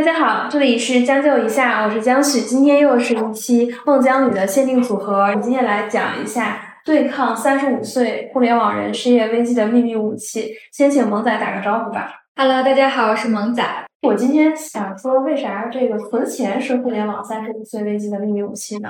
大家好，这里是将就一下，我是江许，今天又是一期孟姜女的限定组合。我们今天来讲一下对抗三十五岁互联网人失业危机的秘密武器。先请萌仔打个招呼吧。Hello，大家好，我是萌仔。我今天想说，为啥这个存钱是互联网三十五岁危机的秘密武器呢？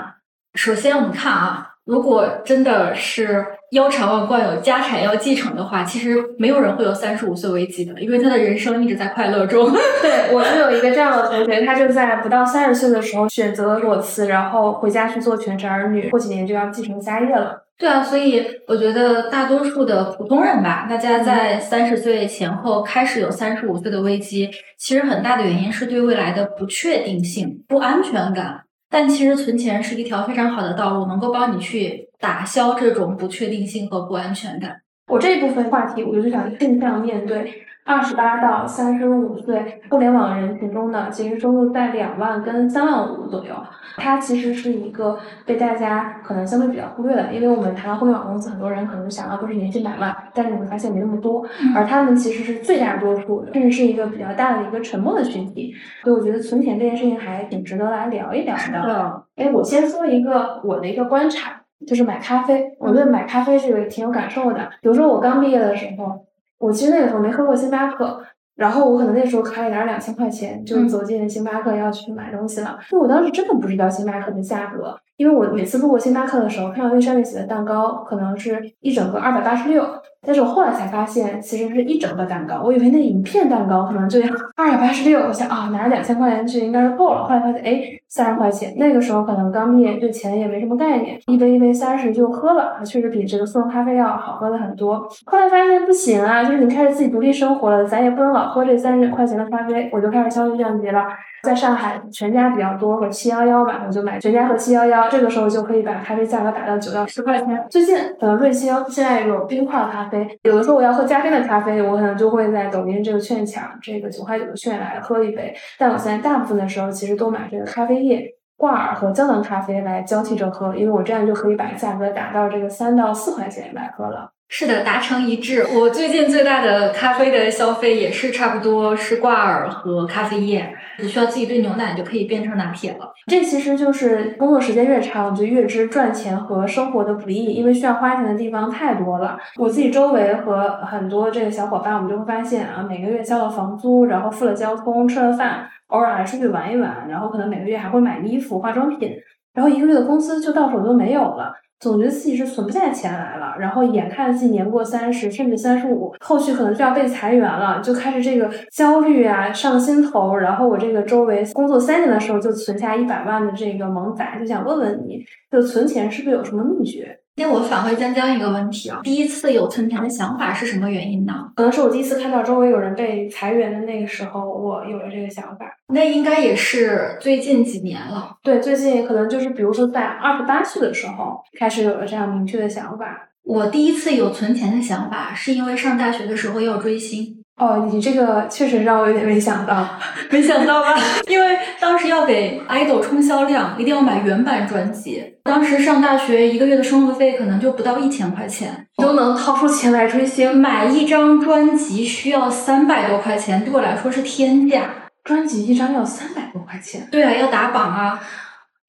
首先，我们看啊，如果真的是腰缠万贯、有家产要继承的话，其实没有人会有三十五岁危机的，因为他的人生一直在快乐中。对我就有一个这样的同学，他就在不到三十岁的时候选择了裸辞，然后回家去做全职儿女，过几年就要继承家业了。对啊，所以我觉得大多数的普通人吧，大家在三十岁前后开始有三十五岁的危机，其实很大的原因是对未来的不确定性、不安全感。但其实存钱是一条非常好的道路，能够帮你去打消这种不确定性和不安全感。我这一部分话题，我就是想正向面对二十八到三十五岁互联网人群中的其实收入在两万跟三万五左右，它其实是一个被大家可能相对比较忽略的，因为我们谈到互联网公司，很多人可能想到都是年薪百万，但是你会发现没那么多，而他们其实是最大多数，甚至是一个比较大的一个沉默的群体，所以我觉得存钱这件事情还挺值得来聊一聊的。哎，我先说一个我的一个观察，就是买咖啡。我对买咖啡这个挺有感受的。比如说我刚毕业的时候，我其实那个时候没喝过星巴克，然后我可能那时候卡里拿着两千块钱就走进星巴克要去买东西了。就我当时真的不知道星巴克的价格，因为我每次路过星巴克的时候，看到那上面写的蛋糕可能是一整个二百八十六，但是我后来才发现其实是一整个蛋糕，我以为那一片蛋糕可能就要二百八十六，我想啊拿着两千块钱去应该是够了，后来发现哎三十块钱，那个时候可能刚毕业对钱也没什么概念，一杯一杯三十就喝了，确实比这个速溶咖啡要好喝的很多。后来发现不行啊，就是你开始自己独立生活了，咱也不能老喝这三十块钱的咖啡，我就开始消费降级了。在上海，全家比较多和七幺幺吧，我就买全家和七幺幺，这个时候就可以把咖啡价格打到九到十块钱。最近，呃，瑞幸现在有冰块咖啡，有的时候我要喝加冰的咖啡，我可能就会在抖音这个券抢这个九块九的券来喝一杯。但我现在大部分的时候其实都买这个咖啡液。挂耳和胶囊咖啡来交替着喝，因为我这样就可以把价格打到这个三到四块钱来喝了。是的，达成一致。我最近最大的咖啡的消费也是差不多是挂耳和咖啡液，只需要自己兑牛奶就可以变成拿铁了。这其实就是工作时间越长，就越知赚钱和生活的不易，因为需要花钱的地方太多了。我自己周围和很多这个小伙伴，我们就会发现啊，每个月交了房租，然后付了交通，吃了饭，偶尔还出去玩一玩，然后可能每个月还会买衣服、化妆品，然后一个月的工资就到手就没有了。总觉得自己是存不下钱来了，然后眼看自己年过三十，甚至三十五，后续可能就要被裁员了，就开始这个焦虑啊上心头。然后我这个周围工作三年的时候就存下一百万的这个萌仔，就想问问你，就存钱是不是有什么秘诀？那我返回江江一个问题啊，第一次有存钱的想法是什么原因呢？可能是我第一次看到周围有人被裁员的那个时候，我有了这个想法。那应该也是最近几年了。对，最近可能就是比如说在二十八岁的时候开始有了这样明确的想法。我第一次有存钱的想法，是因为上大学的时候要追星。哦，你这个确实让我有点没想到，没想到吧？因为当时要给 idol 冲销量，一定要买原版专辑。当时上大学一个月的生活费可能就不到一千块钱，都能掏出钱来追星。买一张专辑需要三百多块钱，对我来说是天价。专辑一张要三百多块钱？对啊，要打榜啊！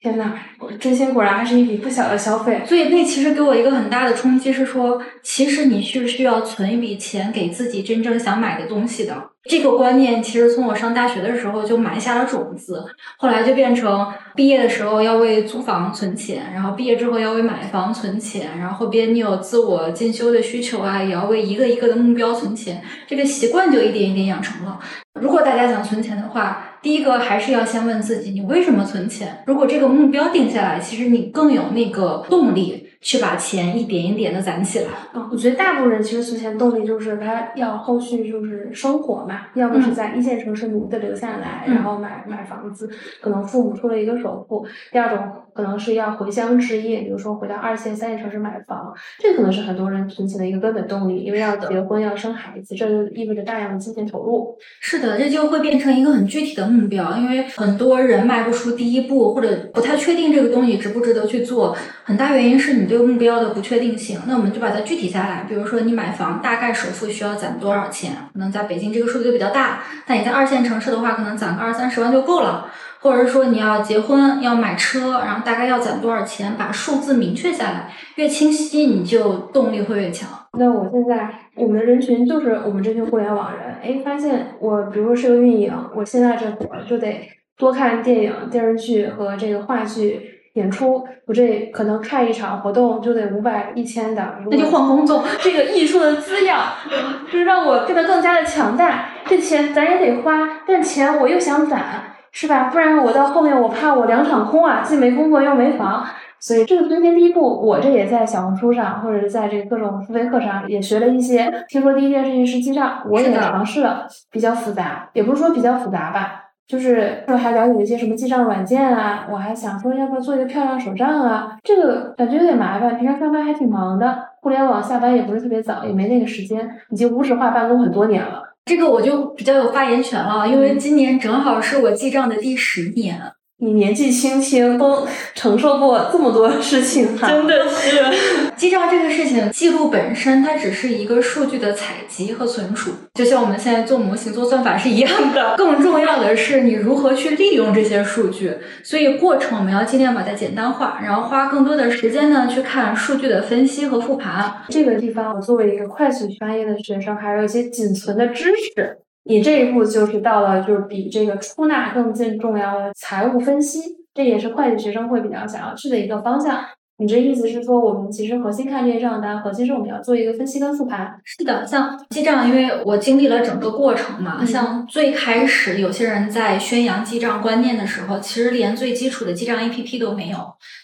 天呐，追星果然还是一笔不小的消费。所以那其实给我一个很大的冲击是说，其实你是需要存一笔钱给自己真正想买的东西的。这个观念其实从我上大学的时候就埋下了种子，后来就变成毕业的时候要为租房存钱，然后毕业之后要为买房存钱，然后后边你有自我进修的需求啊，也要为一个一个的目标存钱。这个习惯就一点一点养成了。如果大家想存钱的话，第一个还是要先问自己，你为什么存钱？如果这个目标定下来，其实你更有那个动力去把钱一点一点的攒起来。嗯，我觉得大部分人其实存钱动力就是他要后续就是生活嘛，要么是在一线城市努力的留下来，嗯然后买买房子，可能父母出了一个首付；第二种可能是要回乡置业，比如说回到二线、三线城市买房，这可能是很多人存钱的一个根本动力，因为要结婚、要生孩子，这就意味着大量的金钱投入。是的，这就会变成一个很具体的目标，因为很多人迈不出第一步，或者不太确定这个东西值不值得去做，很大原因是你对目标的不确定性。那我们就把它具体下来，比如说你买房，大概首付需要攒多少钱？可能在北京这个数字就比较大，但你在二线城市的话，可能攒个二三十万就够了。或者是说你要结婚要买车，然后大概要攒多少钱，把数字明确下来，越清晰你就动力会越强。那我现在我们的人群就是我们这群互联网人，哎，发现我比如说是个运营，我现在这会儿就得多看电影、电视剧和这个话剧演出，我这可能看一场活动就得五百、一千的，那就换工作。这个艺术的滋养，就是让我变得更加的强大。这钱咱也得花，但钱我又想攒。是吧？不然我到后面我怕我两场空啊，既没工作又没房，所以这个存钱第一步，我这也在小红书上或者是在这个各种付费课上也学了一些。听说第一件事情是记账，我也尝试了，比较复杂，也不是说比较复杂吧，就是说还了解一些什么记账软件啊，我还想说要不要做一个漂亮手账啊，这个感觉有点麻烦，平常上班还挺忙的，互联网下班也不是特别早，也没那个时间，已经无纸化办公很多年了。这个我就比较有发言权了，因为今年正好是我记账的第十年。你年纪轻轻都承受过这么多事情，真的是 记账这个事情，记录本身它只是一个数据的采集和存储，就像我们现在做模型、做算法是一样的。更重要的是你如何去利用这些数据，所以过程我们要尽量把它简单化，然后花更多的时间呢去看数据的分析和复盘。这个地方，我作为一个快速专业的学生，还有一些仅存的知识。你这一步就是到了，就是比这个出纳更更重要的财务分析，这也是会计学生会比较想要去的一个方向。你这意思是说，我们其实核心看这些账单，核心是我们要做一个分析跟复盘。是的，像记账，因为我经历了整个过程嘛，像最开始有些人在宣扬记账观念的时候，其实连最基础的记账 APP 都没有，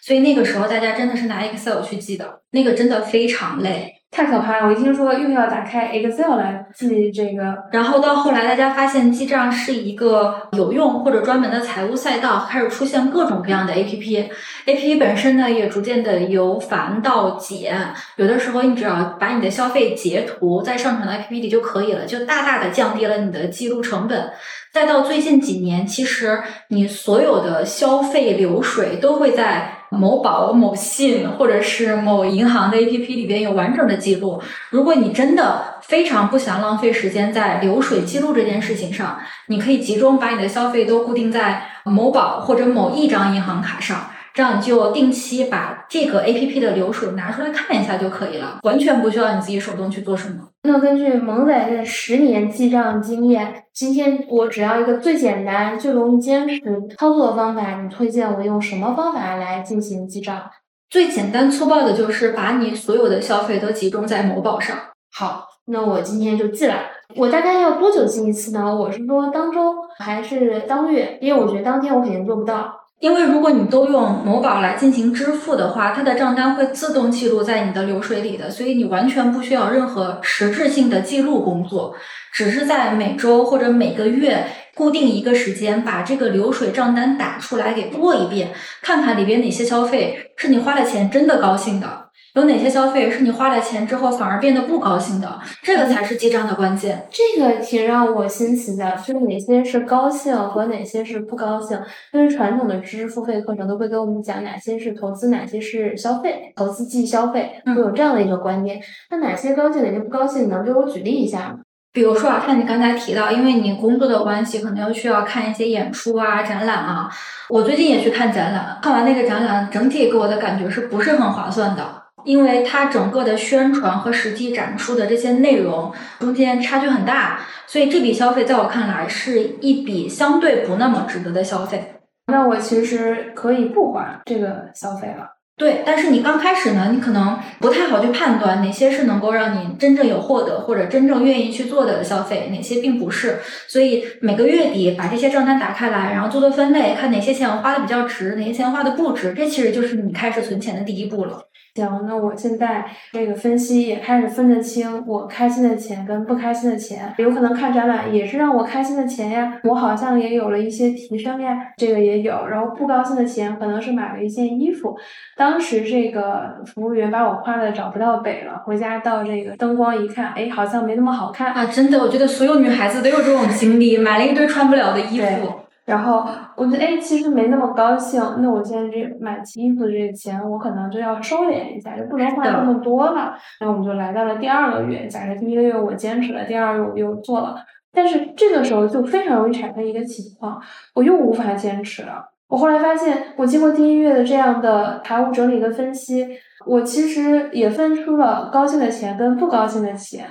所以那个时候大家真的是拿 Excel 去记的，那个真的非常累。太可怕了！我一听说又要打开 Excel 来记这个，然后到后来大家发现记账是一个有用或者专门的财务赛道，开始出现各种各样的 APP，APP 本身呢也逐渐的由繁到简，有的时候你只要把你的消费截图再上传到 APP 里就可以了，就大大的降低了你的记录成本。再到最近几年，其实你所有的消费流水都会在。某宝、某信或者是某银行的 APP 里边有完整的记录。如果你真的非常不想浪费时间在流水记录这件事情上，你可以集中把你的消费都固定在某宝或者某一张银行卡上。这样你就定期把这个 A P P 的流水拿出来看一下就可以了，完全不需要你自己手动去做什么。那根据萌仔这十年记账经验，今天我只要一个最简单、最容易坚持操作的方法，你推荐我用什么方法来进行记账？最简单粗暴的就是把你所有的消费都集中在某宝上。好，那我今天就记了。我大概要多久记一次呢？我是说当周还是当月？因为我觉得当天我肯定做不到。因为如果你都用某宝来进行支付的话，它的账单会自动记录在你的流水里的，所以你完全不需要任何实质性的记录工作，只是在每周或者每个月固定一个时间，把这个流水账单打出来给过一遍，看看里边哪些消费是你花了钱真的高兴的。有哪些消费是你花了钱之后反而变得不高兴的？这个才是记账的关键。这个挺让我欣喜的，就是哪些是高兴和哪些是不高兴。因为传统的知识付费课程都会给我们讲哪些是投资，哪些是消费，投资即消费，会有这样的一个观念。那哪些高兴，哪些不高兴，能给我举例一下吗？比如说啊，像你刚才提到，因为你工作的关系，可能要需要看一些演出啊、展览啊。我最近也去看展览，看完那个展览，整体给我的感觉是不是很划算的？因为它整个的宣传和实际展出的这些内容中间差距很大，所以这笔消费在我看来是一笔相对不那么值得的消费。那我其实可以不花这个消费了。对，但是你刚开始呢，你可能不太好去判断哪些是能够让你真正有获得或者真正愿意去做的消费，哪些并不是。所以每个月底把这些账单打开来，然后做做分类，看哪些钱我花的比较值，哪些钱花的不值，这其实就是你开始存钱的第一步了。行，那我现在这个分析也开始分得清，我开心的钱跟不开心的钱，有可能看展览也是让我开心的钱呀，我好像也有了一些提升呀，这个也有。然后不高兴的钱可能是买了一件衣服，当时这个服务员把我夸的找不到北了，回家到这个灯光一看，哎，好像没那么好看啊！真的，我觉得所有女孩子都有这种经历，买了一堆穿不了的衣服。然后我觉得，哎，其实没那么高兴。那我现在这买衣服的这个钱，我可能就要收敛一下，就不能花那么多了。那我们就来到了第二个月。假设第一个月我坚持了，第二个月我又做了，但是这个时候就非常容易产生一个情况，我又无法坚持了。我后来发现，我经过第一月的这样的财务整理跟分析，我其实也分出了高兴的钱跟不高兴的钱。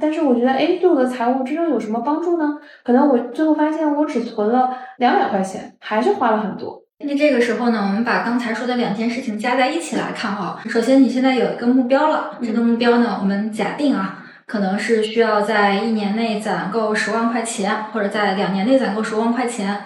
但是我觉得，哎，对我的财务真正有什么帮助呢？可能我最后发现，我只存了两百块钱，还是花了很多。那这个时候呢，我们把刚才说的两件事情加在一起来看哈。首先，你现在有一个目标了，这个目标呢，我们假定啊，可能是需要在一年内攒够十万块钱，或者在两年内攒够十万块钱。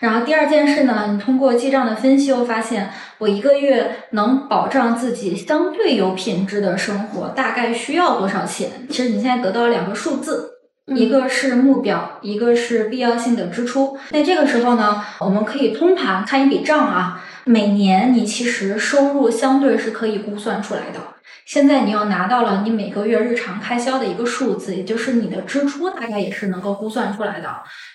然后第二件事呢，你通过记账的分析，我发现我一个月能保障自己相对有品质的生活，大概需要多少钱？其实你现在得到两个数字，一个是目标，一个是必要性的支出。那这个时候呢，我们可以通盘看一笔账啊，每年你其实收入相对是可以估算出来的。现在你又拿到了你每个月日常开销的一个数字，也就是你的支出大概也是能够估算出来的。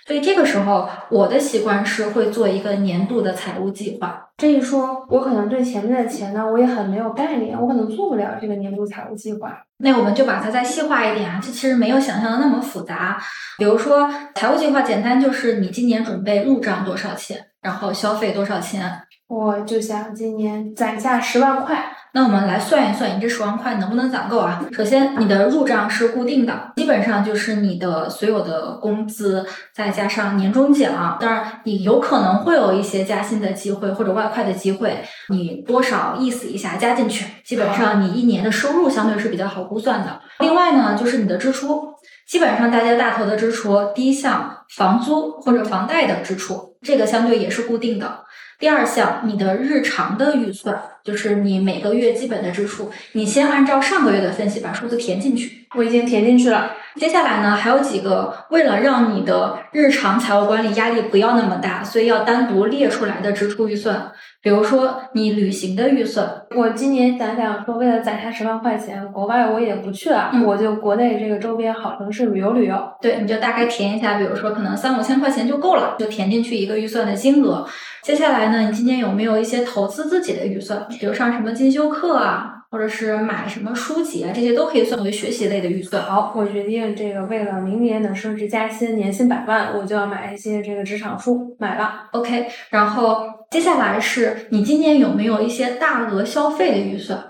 所以这个时候，我的习惯是会做一个年度的财务计划。这一说，我可能对前面的钱呢，我也很没有概念，我可能做不了这个年度财务计划。那我们就把它再细化一点啊，这其实没有想象的那么复杂。比如说，财务计划简单就是你今年准备入账多少钱，然后消费多少钱。我就想今年攒下十万块。那我们来算一算，你这十万块能不能攒够啊？首先，你的入账是固定的，基本上就是你的所有的工资，再加上年终奖。当然，你有可能会有一些加薪的机会或者外快的机会，你多少意思一下加进去。基本上，你一年的收入相对是比较好估算的。另外呢，就是你的支出，基本上大家大头的支出，第一项房租或者房贷的支出，这个相对也是固定的。第二项，你的日常的预算，就是你每个月基本的支出，你先按照上个月的分析把数字填进去。我已经填进去了。接下来呢，还有几个为了让你的日常财务管理压力不要那么大，所以要单独列出来的支出预算。比如说你旅行的预算，我今年想想说，为了攒下十万块钱，国外我也不去了，我就国内这个周边好城市旅游旅游。对，你就大概填一下，比如说可能三五千块钱就够了，就填进去一个预算的金额。接下来呢，你今年有没有一些投资自己的预算？比如上什么进修课啊，或者是买什么书籍啊，这些都可以算为学习类的预算。好，我决定这个为了明年能升职加薪，年薪百万，我就要买一些这个职场书，买了。OK，然后接下来是你今年有没有一些大额消费的预算？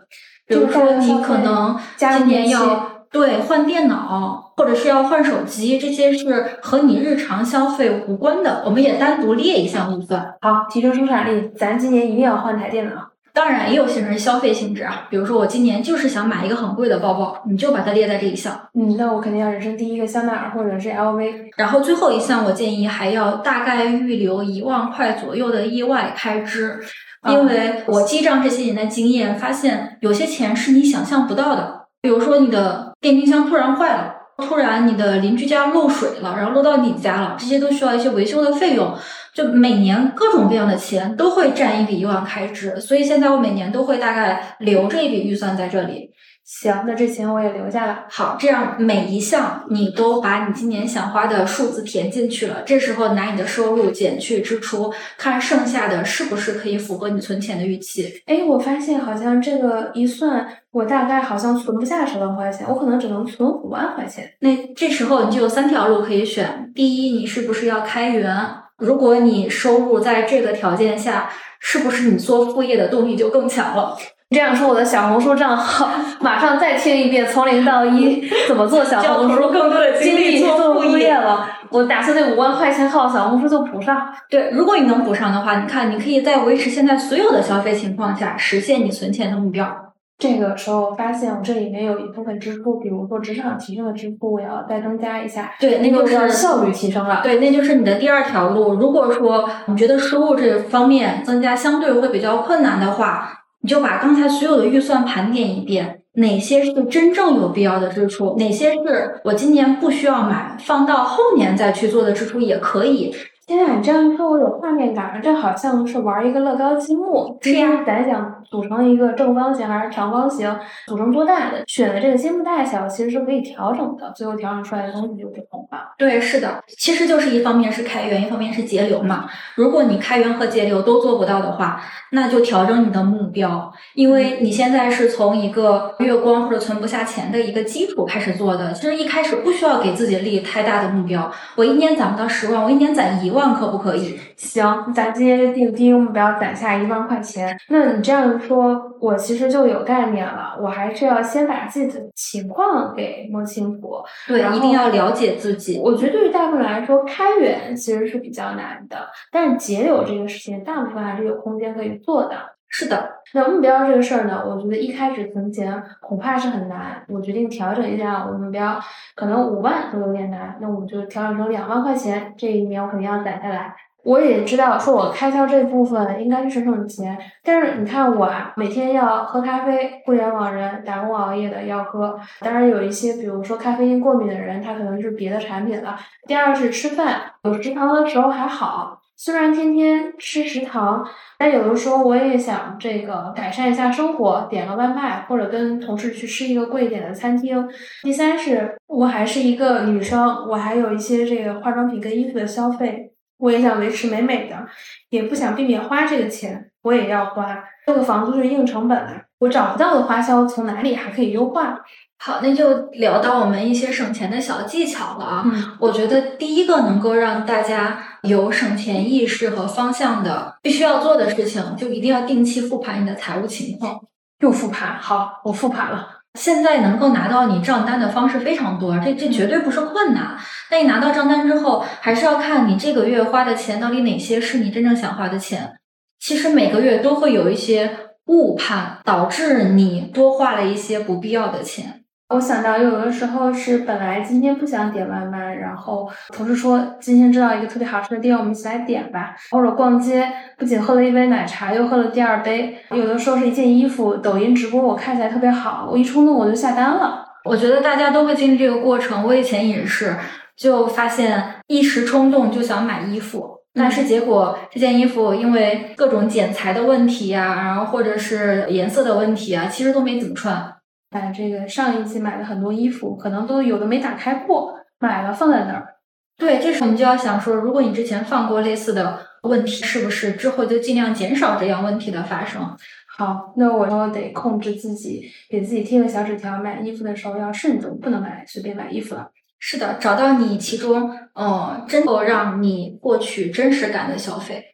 比如说你可能今年要对换电脑。或者是要换手机，这些是和你日常消费无关的，我们也单独列一项预算。好，提升生产力，咱今年一定要换台电脑。当然，也有些人消费性质啊，比如说我今年就是想买一个很贵的包包，你就把它列在这一项。嗯，那我肯定要人生第一个香奈儿或者是 LV。然后最后一项，我建议还要大概预留一万块左右的意外开支，因为我记账这些年的经验发现，有些钱是你想象不到的，比如说你的电冰箱突然坏了。突然，你的邻居家漏水了，然后漏到你家了，这些都需要一些维修的费用。就每年各种各样的钱都会占一笔以往开支，所以现在我每年都会大概留着一笔预算在这里。行，那这钱我也留下了。好，这样每一项你都把你今年想花的数字填进去了，这时候拿你的收入减去支出，看剩下的是不是可以符合你存钱的预期。哎，我发现好像这个一算，我大概好像存不下十万块钱，我可能只能存五万块钱。那这时候你就有三条路可以选：第一，你是不是要开源？如果你收入在这个条件下，是不是你做副业的动力就更强了？这样说，我的小红书账号马上再听一遍，从零到一怎么做小红书，更多的精力做副业了。我打算那五万块钱靠小红书就补上。对，如果你能补上的话，你看你可以在维持现在所有的消费情况下，实现你存钱的目标。这个时候发现我这里面有一部分支出，比如说职场提升的支出，我要再增加一下。对，那就是效率提升了。对，那就是你的第二条路。如果说你觉得收入这方面增加相对会比较困难的话。你就把刚才所有的预算盘点一遍，哪些是真正有必要的支出，哪些是我今年不需要买，放到后年再去做的支出也可以。天啊，你这样说，我有画面感，这好像是玩一个乐高积木。是呀，咱想组成一个正方形还是长方形，组成多大的，选的这个积木大小其实是可以调整的，最后调整出来的东西就不同了。对，是的，其实就是一方面是开源，一方面是节流嘛。如果你开源和节流都做不到的话，那就调整你的目标，因为你现在是从一个月光或者存不下钱的一个基础开始做的。其实一开始不需要给自己立太大的目标，我一年攒不到十万，我一年攒一万可不可以？行，咱今天就定第一个目标，攒下一万块钱。那你这样说，我其实就有概念了。我还是要先把自己的情况给摸清楚，对，一定要了解自己。我觉得对于大部分人来说，开源其实是比较难的，但是节流这个事情，大部分还是有空间可以做的。是的，那目标这个事儿呢，我觉得一开始存钱恐怕是很难。我决定调整一下我目标，可能五万都有点难，那我就调整成两万块钱，这一年我肯定要攒下来。我也知道，说我开销这部分应该是省省钱，但是你看我啊，每天要喝咖啡，互联网人打工熬夜的要喝。当然有一些，比如说咖啡因过敏的人，他可能是别的产品了。第二是吃饭，有食堂的时候还好，虽然天天吃食堂，但有的时候我也想这个改善一下生活，点个外卖或者跟同事去吃一个贵一点的餐厅。第三是我还是一个女生，我还有一些这个化妆品跟衣服的消费。我也想维持美美的，也不想避免花这个钱，我也要花。这个房租是硬成本啊，我找不到的花销从哪里还可以优化？好，那就聊到我们一些省钱的小技巧了啊。我觉得第一个能够让大家有省钱意识和方向的，必须要做的事情，就一定要定期复盘你的财务情况。又复盘，好，我复盘了。现在能够拿到你账单的方式非常多，这这绝对不是困难。那你拿到账单之后，还是要看你这个月花的钱到底哪些是你真正想花的钱。其实每个月都会有一些误判，导致你多花了一些不必要的钱。我想到有的时候是本来今天不想点外卖，然后同事说今天知道一个特别好吃的店，我们一起来点吧。或者逛街，不仅喝了一杯奶茶，又喝了第二杯。有的时候是一件衣服，抖音直播我看起来特别好，我一冲动我就下单了。我觉得大家都会经历这个过程，我以前也是，就发现一时冲动就想买衣服，但是结果这件衣服因为各种剪裁的问题呀，然后或者是颜色的问题啊，其实都没怎么穿。买这个上一季买的很多衣服，可能都有的没打开过，买了放在那儿。对，这时候你就要想说，如果你之前放过类似的问题，是不是之后就尽量减少这样问题的发生？好，那我就得控制自己，给自己贴个小纸条，买衣服的时候要慎重，不能买随便买衣服了。是的，找到你其中，嗯，真够让你获取真实感的消费。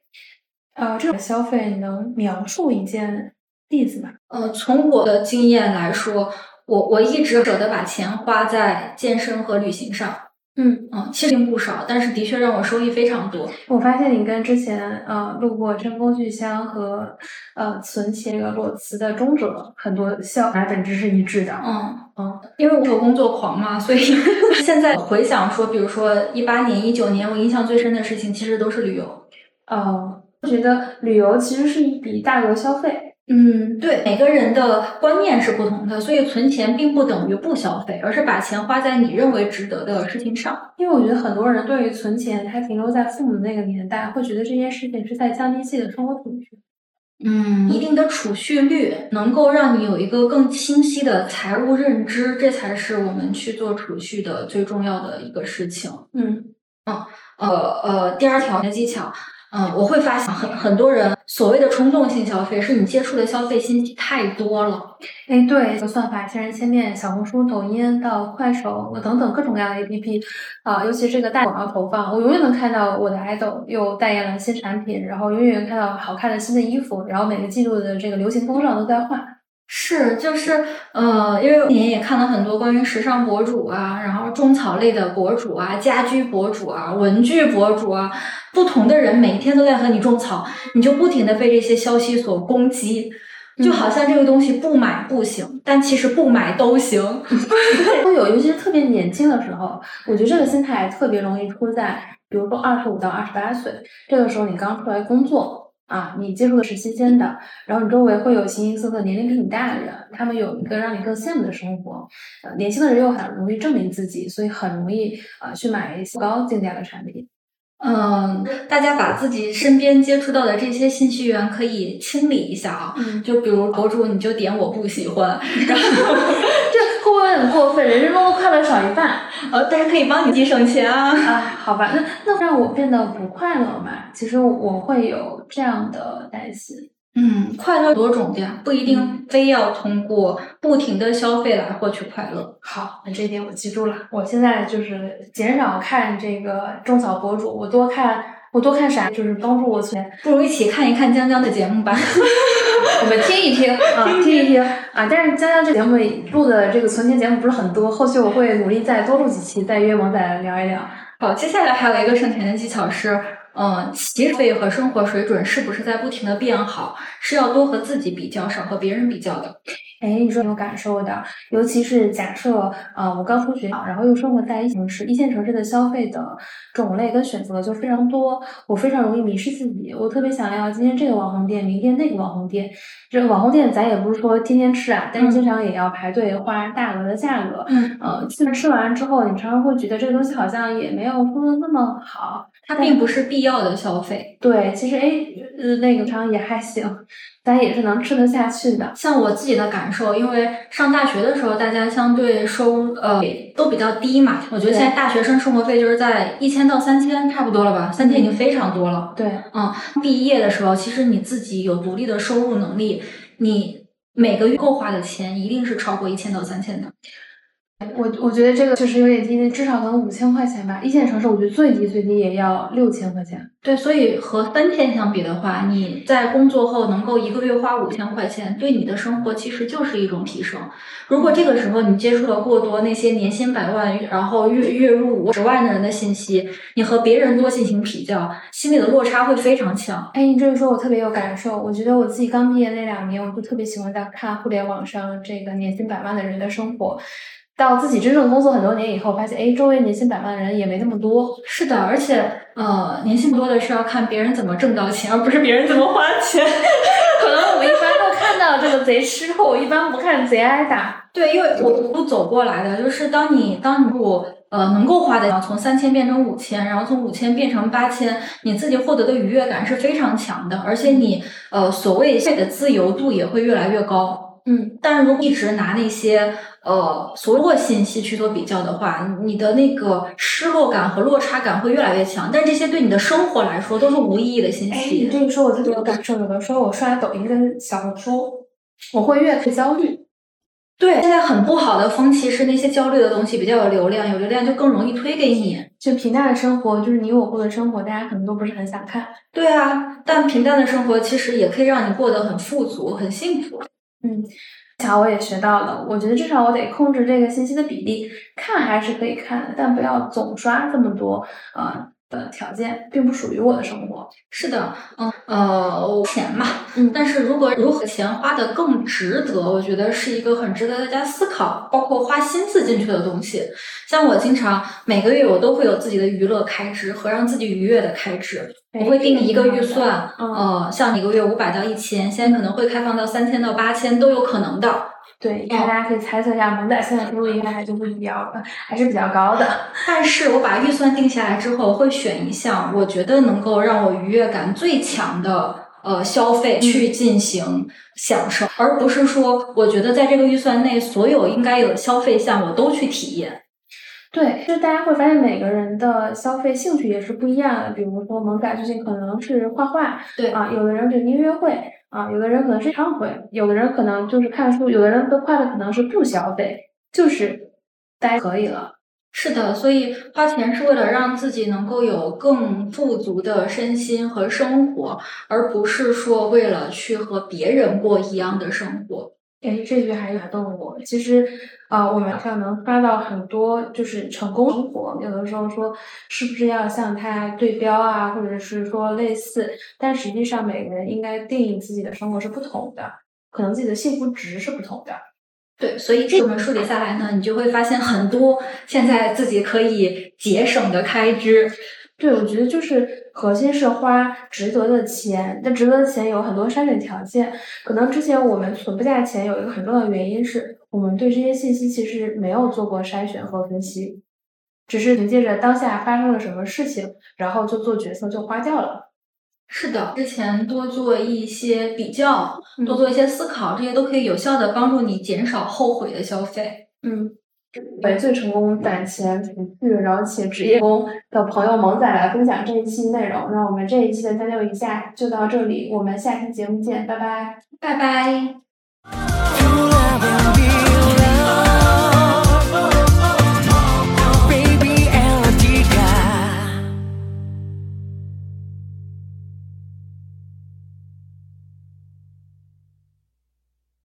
呃，这种消费能描述一件？例子吧，呃，从我的经验来说，我我一直舍得把钱花在健身和旅行上。嗯嗯，其实并不少，但是的确让我收益非常多。我发现你跟之前呃录过真工具箱和呃存钱这个裸辞的中者很多效果本质是一致的。嗯嗯，因为我有工作狂嘛，所以 现在回想说，比如说一八年、一九年，我印象最深的事情其实都是旅游。哦，我觉得旅游其实是一笔大额消费。嗯，对，每个人的观念是不同的，所以存钱并不等于不消费，而是把钱花在你认为值得的事情上。因为我觉得很多人对于存钱还停留在父母那个年代，会觉得这件事情是在降低自己的生活品质。嗯，一定的储蓄率能够让你有一个更清晰的财务认知，这才是我们去做储蓄的最重要的一个事情。嗯嗯呃呃，第二条的技巧。嗯，我会发现很很多人所谓的冲动性消费，是你接触的消费新品太多了。哎，对，这个算法千人千面，小红书、抖音到快手等等各种各样的 APP，啊，尤其这个大广告投放，我永远能看到我的 idol 又代言了新产品，然后永远看到好看的新的衣服，然后每个季度的这个流行风尚都在换。是，就是，呃，因为今年也看了很多关于时尚博主啊，然后种草类的博主啊，家居博主啊，文具博主啊，不同的人每天都在和你种草，你就不停的被这些消息所攻击，就好像这个东西不买不行，但其实不买都行。会有，尤其是特别年轻的时候，我觉得这个心态特别容易出在，比如说二十五到二十八岁，这个时候你刚出来工作。啊，你接触的是新鲜的，然后你周围会有形形色色年龄比你大的人，他们有一个让你更羡慕的生活。呃，年轻的人又很容易证明自己，所以很容易呃去买一些高竞价的产品。嗯，大家把自己身边接触到的这些信息源可以清理一下啊。嗯，就比如博主，你就点我不喜欢，然后很过分？人生中的快乐少一半。呃，但是可以帮你节省钱啊。啊，好吧，那那让我变得不快乐嘛？其实我会有这样的担心。嗯，快乐多种的呀，不一定非要通过不停的消费来获取快乐。好，那这一点我记住了。我现在就是减少看这个种草博主，我多看我多看啥，就是帮助我存钱。不如一起看一看江江的节目吧。我们听一听啊，听一听啊。但是江江这节目录的这个存钱节目不是很多，后续我会努力再多录几期，再约萌仔来聊一聊。好，接下来还有一个省钱的技巧是，嗯，其实费和生活水准是不是在不停的变好，是要多和自己比较，少和别人比较的。哎，你说有感受的，尤其是假设，呃，我刚出学校，然后又生活在一线城市，一线城市的消费的种类跟选择就非常多，我非常容易迷失自己。我特别想要今天这个网红店，明天那个网红店。这个网红店咱也不是说天天吃啊，但是经常也要排队花大额的价格。嗯，呃，基本吃完之后，你常常会觉得这个东西好像也没有说的那么好，它并不是必要的消费。对，其实哎，呃，那个常常也还行，咱也是能吃得下去的。像我自己的感受，因为上大学的时候，大家相对收呃都比较低嘛。我觉得现在大学生生活费就是在一千到三千差不多了吧，三千已经非常多了。对，嗯，毕业的时候，其实你自己有独立的收入能力，你每个月够花的钱一定是超过一千到三千的。我我觉得这个确实有点低，至少可能五千块钱吧。一线城市我觉得最低最低也要六千块钱。对，所以和三千相比的话，你在工作后能够一个月花五千块钱，对你的生活其实就是一种提升。如果这个时候你接触了过多那些年薪百万，然后月月入五十万的人的信息，你和别人多进行比较，心里的落差会非常强。哎，你这个说我特别有感受。我觉得我自己刚毕业那两年，我就特别喜欢在看互联网上这个年薪百万的人的生活。到自己真正工作很多年以后，发现哎，周围年薪百万的人也没那么多。是的，而且呃，年薪多的是要看别人怎么挣到钱，而不是别人怎么花钱。可能我们一般都看到这个贼吃货，一般不看贼挨打。对，因为我我走过来的，就是当你当你我呃能够花的，从三千变成五千，然后从五千变成八千，你自己获得的愉悦感是非常强的，而且你呃所谓的自由度也会越来越高。嗯，但是如果一直拿那些呃所有信息去做比较的话，你的那个失落感和落差感会越来越强。但这些对你的生活来说都是无意义的信哎，息。你这个说我特别有感受。有的时候我刷抖音跟小红书，我会越是焦虑。对，现在很不好的风气是那些焦虑的东西比较有流量，有流量就更容易推给你。就平淡的生活，就是你我过的生活，大家可能都不是很想看。对啊，但平淡的生活其实也可以让你过得很富足、很幸福。嗯，巧我也学到了。我觉得至少我得控制这个信息的比例，看还是可以看，但不要总刷这么多呃的条件，并不属于我的生活。是的，嗯呃，钱嘛，嗯但是如果如何钱花的更值得，我觉得是一个很值得大家思考，包括花心思进去的东西。像我经常每个月我都会有自己的娱乐开支和让自己愉悦的开支，我会定一个预算，嗯，呃，像一个月五百到一千，现在可能会开放到三千到八千都有可能的。对，大家可以猜测一下，萌仔现在收入应该还就是比较还是比较高的。但是我把预算定下来之后，会选一项我觉得能够让我愉悦感最强的呃消费去进行享受，而不是说我觉得在这个预算内所有应该有的消费项我都去体验。对，就是大家会发现每个人的消费兴趣也是不一样的。比如说，萌仔最近可能是画画，对啊，有的人是音乐会，啊，有的人可能是演唱会，有的人可能就是看书，有的人的快乐可能是不消费，就是待可以了。是的，所以花钱是为了让自己能够有更富足的身心和生活，而不是说为了去和别人过一样的生活。哎，这句还打动我。其实，啊、我们好像能刷到很多就是成功生活，有的时候说是不是要向他对标啊，或者是说类似，但实际上每个人应该定义自己的生活是不同的，可能自己的幸福值是不同的。对，所以这本梳理下来呢，你就会发现很多现在自己可以节省的开支，对，我觉得就是核心是花值得的钱，但值得的钱有很多筛选条件。可能之前我们存不下钱，有一个很重要的原因是我们对这些信息其实没有做过筛选和分析，只是凭借着当下发生了什么事情，然后就做决策就花掉了。是的，之前多做一些比较，多嗯做一些思考，这些都可以有效的帮助你减少后悔的消费。嗯，为最成功攒钱储蓄，然后且职业工的朋友萌仔来分享这一期内容。那我们这一期的三六一下就到这里，我们下期节目见，拜拜。拜拜。